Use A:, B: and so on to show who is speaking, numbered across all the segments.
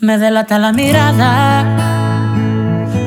A: Me delata la mirada.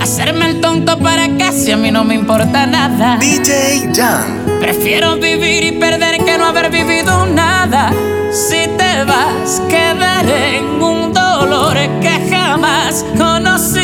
A: Hacerme el tonto para casi a mí no me importa nada.
B: DJ Jan.
A: Prefiero vivir y perder que no haber vivido nada. Si te vas, quedaré en un dolor que jamás conocí.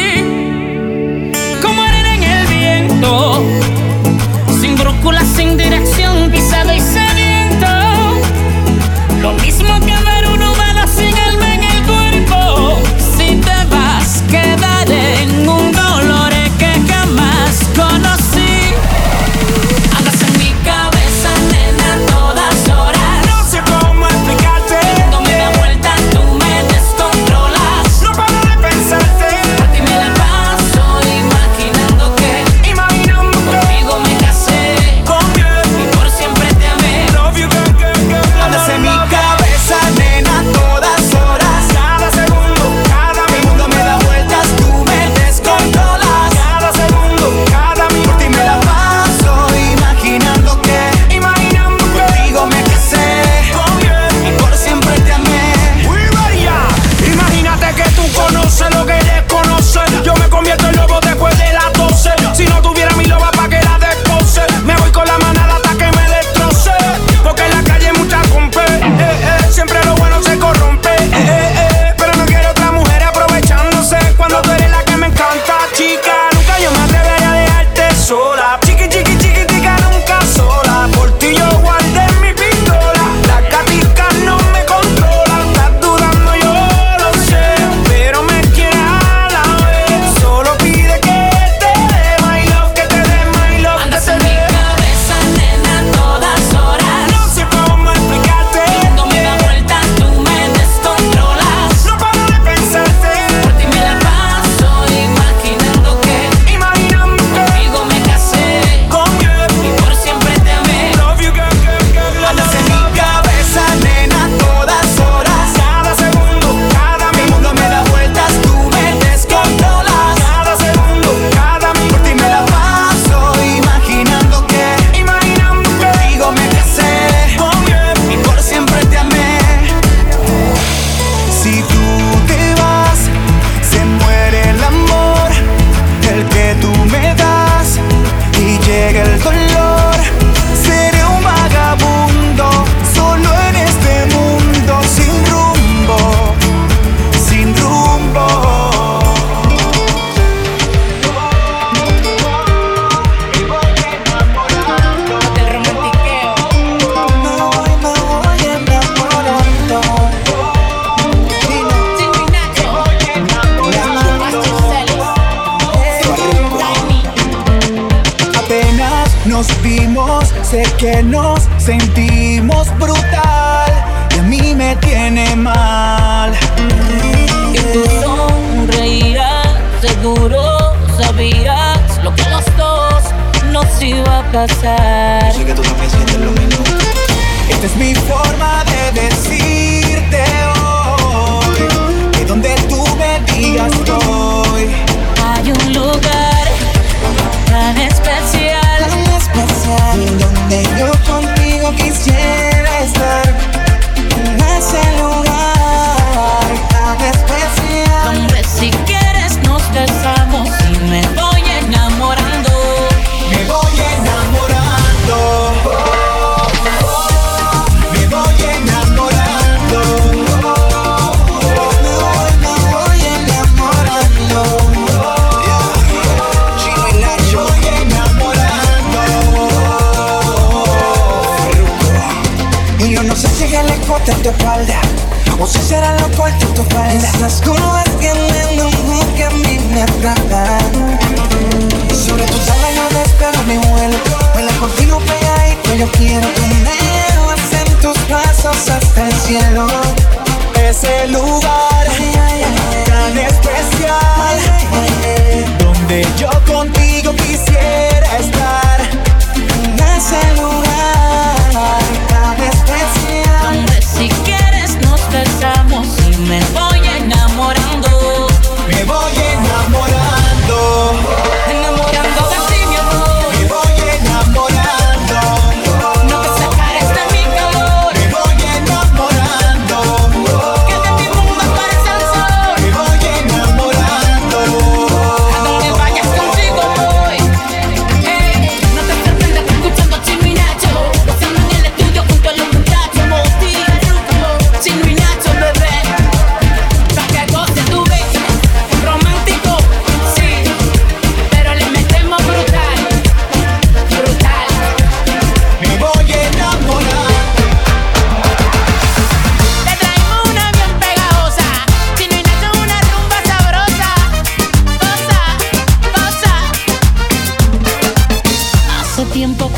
A: que
B: le corten tu espalda o si será lo corte tu falda. Esas curvas que en el que a mí me atrapan. Sobre tus alas yo despego mi vuelo. Baila contigo pegadito, yo quiero tu menos en tus brazos hasta el cielo. Ese lugar tan especial donde yo contigo quisiera estar. En ese lugar tan especial
A: empezamos y me voy.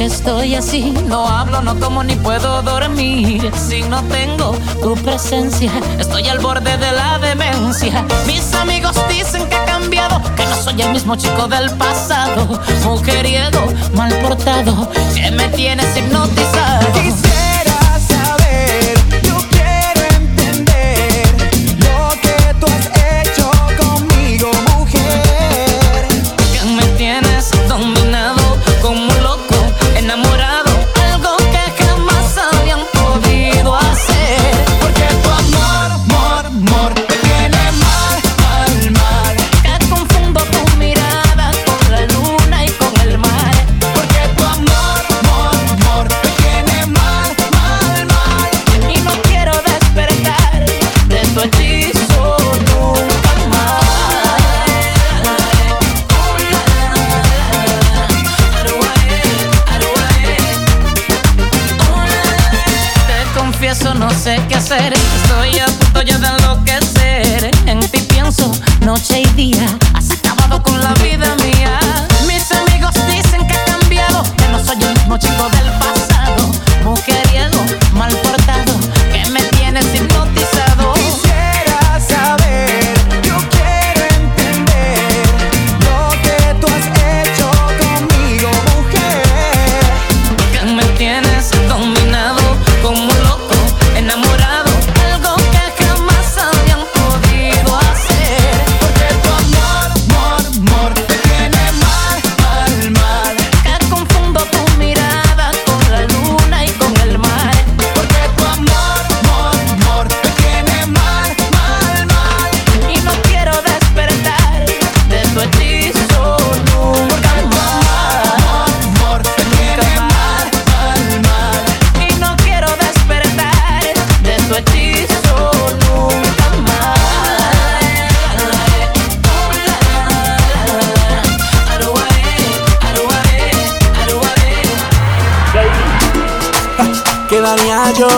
A: Estoy así, no hablo, no como ni puedo dormir. Si no tengo tu presencia, estoy al borde de la demencia. Mis amigos dicen que he cambiado, que no soy el mismo chico del pasado. Mujeriego, mal portado, que me tienes hipnotizado. yo.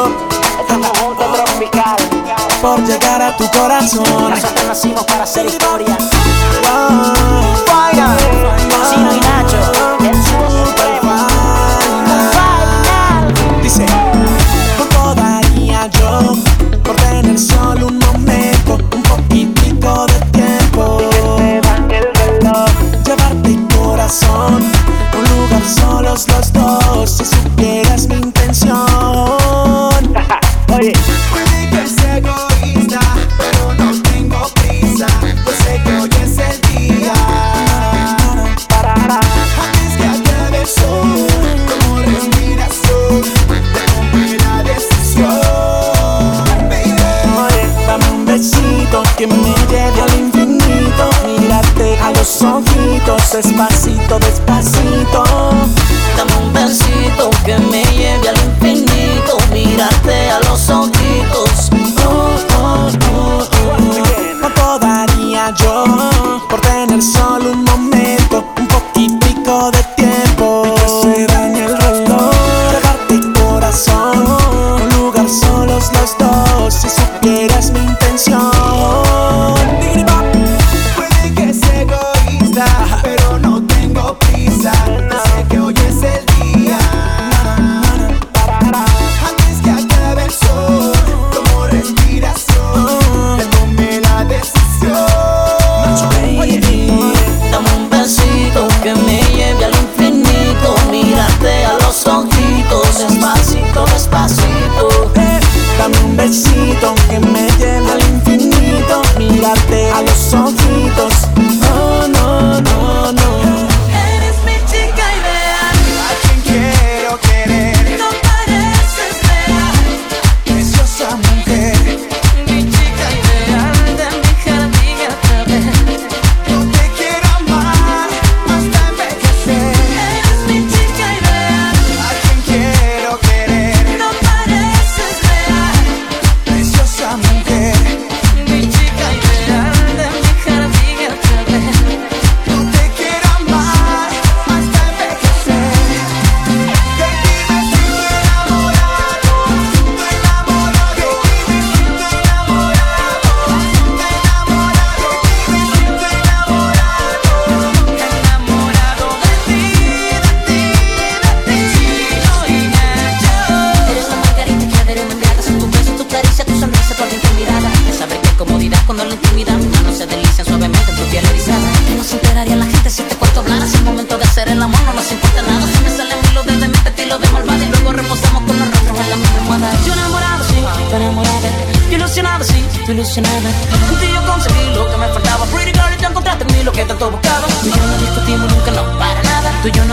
A: Este es tropical. Por llegar a tu corazón. Nacimos para hacer historia. por tener solo un momento. que me lleva al infinito. Mírate a los ojitos. Oh, no, no, no, no.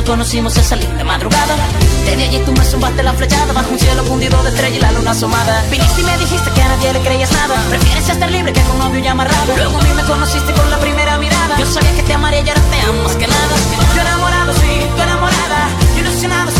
A: conocimos esa linda madrugada. Desde allí tú me zumbaste la flechada bajo un cielo fundido de estrella y la luna asomada. Viniste y me dijiste que a nadie le creías nada. Prefieres estar libre que con novio y amarrado. Luego a mí me conociste con la primera mirada. Yo sabía que te amaría y ahora te amo más que nada. Yo enamorado, sí, tú enamorada. Yo ilusionado,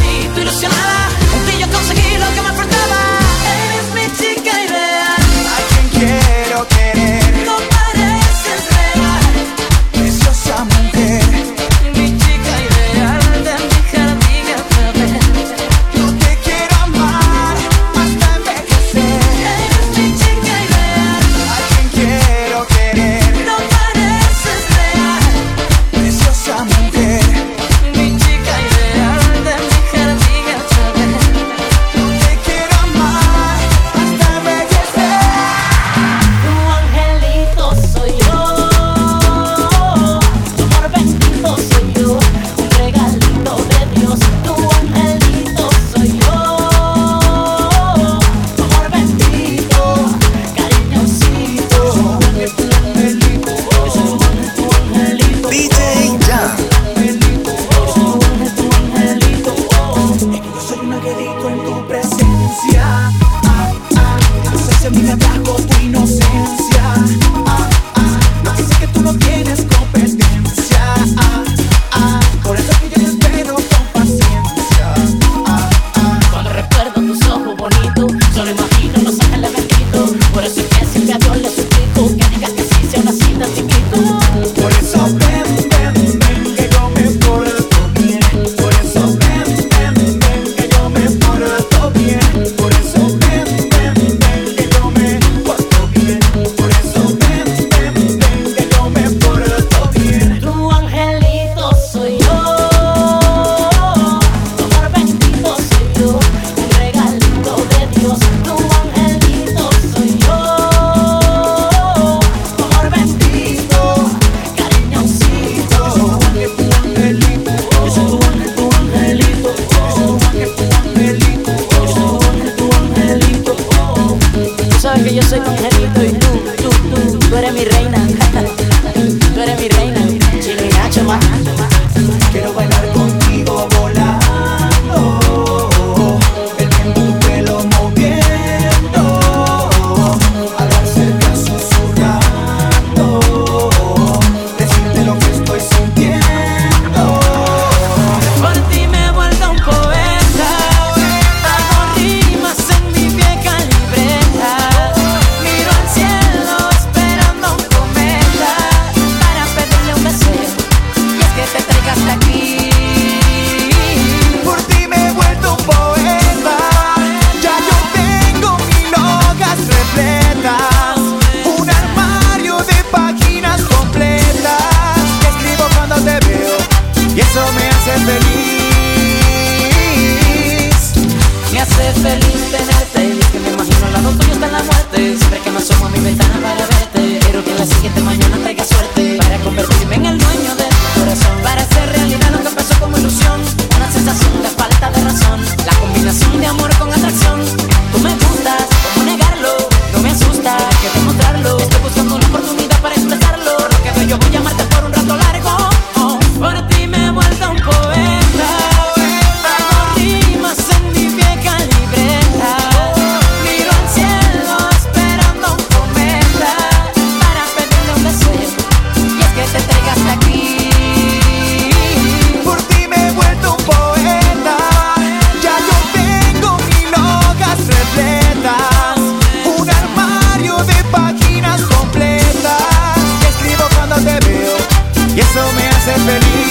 B: ser feliz.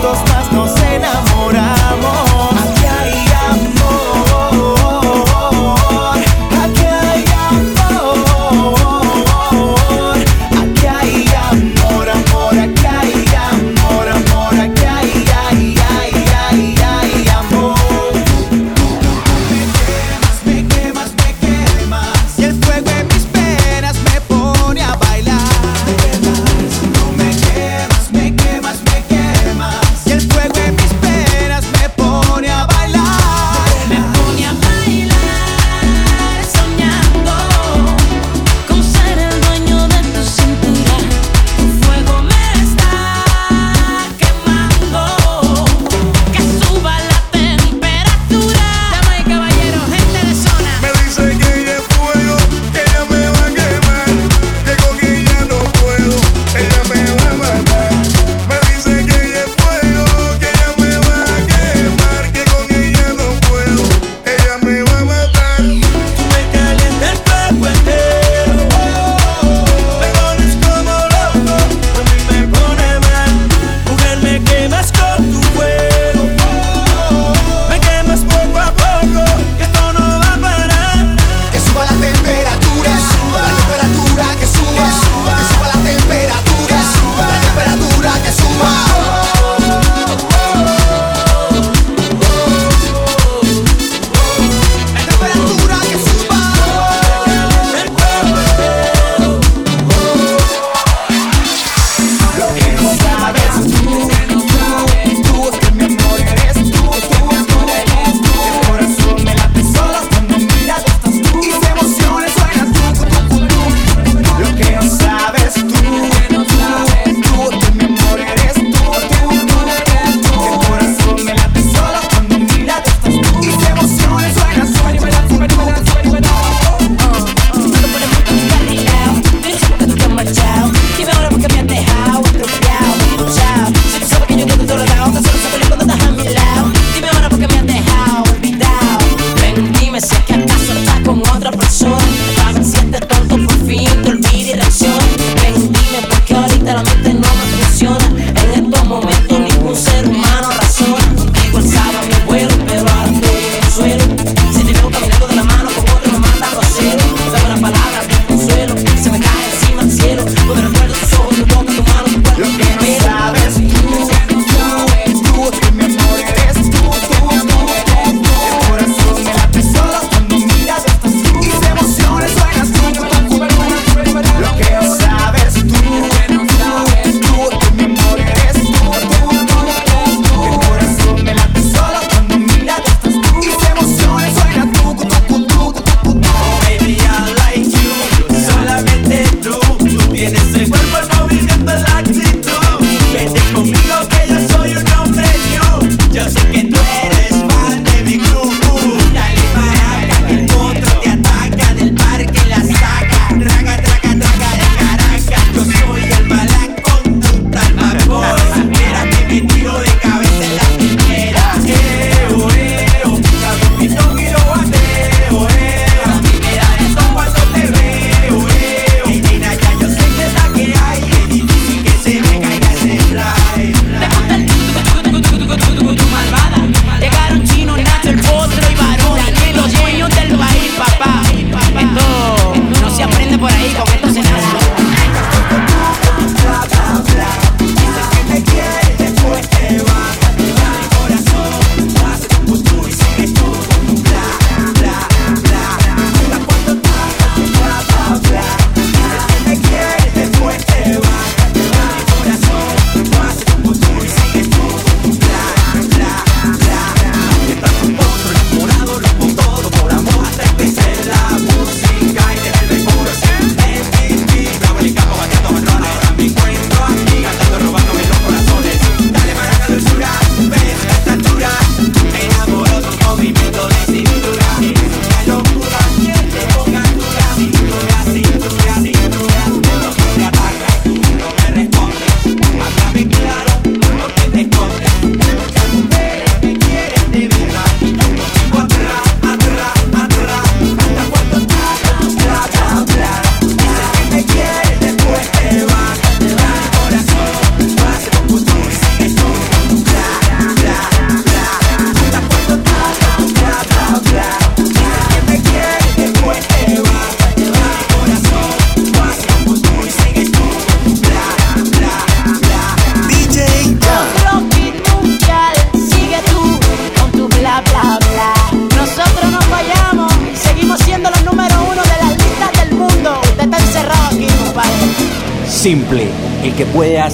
C: dos más.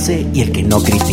C: Y el que no critica.